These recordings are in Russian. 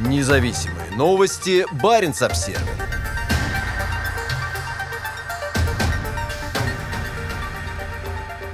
Независимые новости. Барин обсерва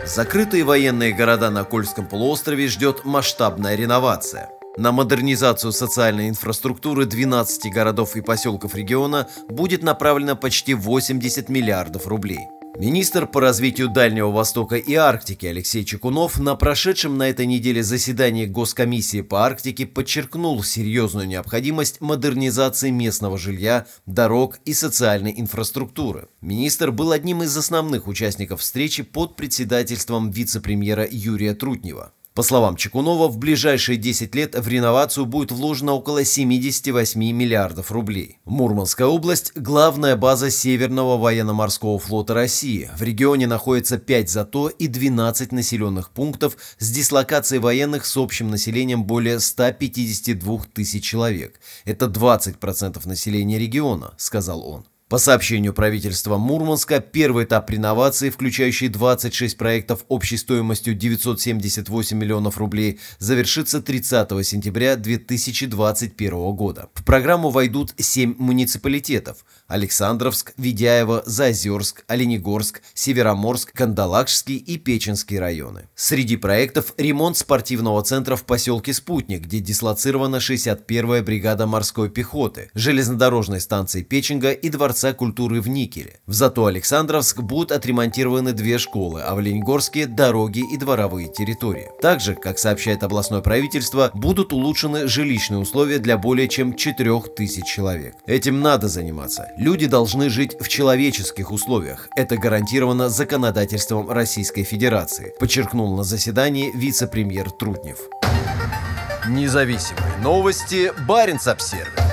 Закрытые военные города на Кольском полуострове ждет масштабная реновация. На модернизацию социальной инфраструктуры 12 городов и поселков региона будет направлено почти 80 миллиардов рублей. Министр по развитию Дальнего Востока и Арктики Алексей Чекунов на прошедшем на этой неделе заседании Госкомиссии по Арктике подчеркнул серьезную необходимость модернизации местного жилья, дорог и социальной инфраструктуры. Министр был одним из основных участников встречи под председательством вице-премьера Юрия Трутнева. По словам Чекунова, в ближайшие 10 лет в реновацию будет вложено около 78 миллиардов рублей. Мурманская область – главная база Северного военно-морского флота России. В регионе находится 5 ЗАТО и 12 населенных пунктов с дислокацией военных с общим населением более 152 тысяч человек. Это 20% населения региона, сказал он. По сообщению правительства Мурманска, первый этап реновации, включающий 26 проектов общей стоимостью 978 миллионов рублей, завершится 30 сентября 2021 года. В программу войдут 7 муниципалитетов – Александровск, Ведяево, Заозерск, Оленегорск, Североморск, Кандалакшский и Печенский районы. Среди проектов – ремонт спортивного центра в поселке Спутник, где дислоцирована 61-я бригада морской пехоты, железнодорожной станции Печенга и дворца Дворца культуры в Никеле. В Зато Александровск будут отремонтированы две школы, а в Ленигорске – дороги и дворовые территории. Также, как сообщает областное правительство, будут улучшены жилищные условия для более чем 4000 человек. Этим надо заниматься. Люди должны жить в человеческих условиях. Это гарантировано законодательством Российской Федерации, подчеркнул на заседании вице-премьер Трутнев. Независимые новости. Барин обсервис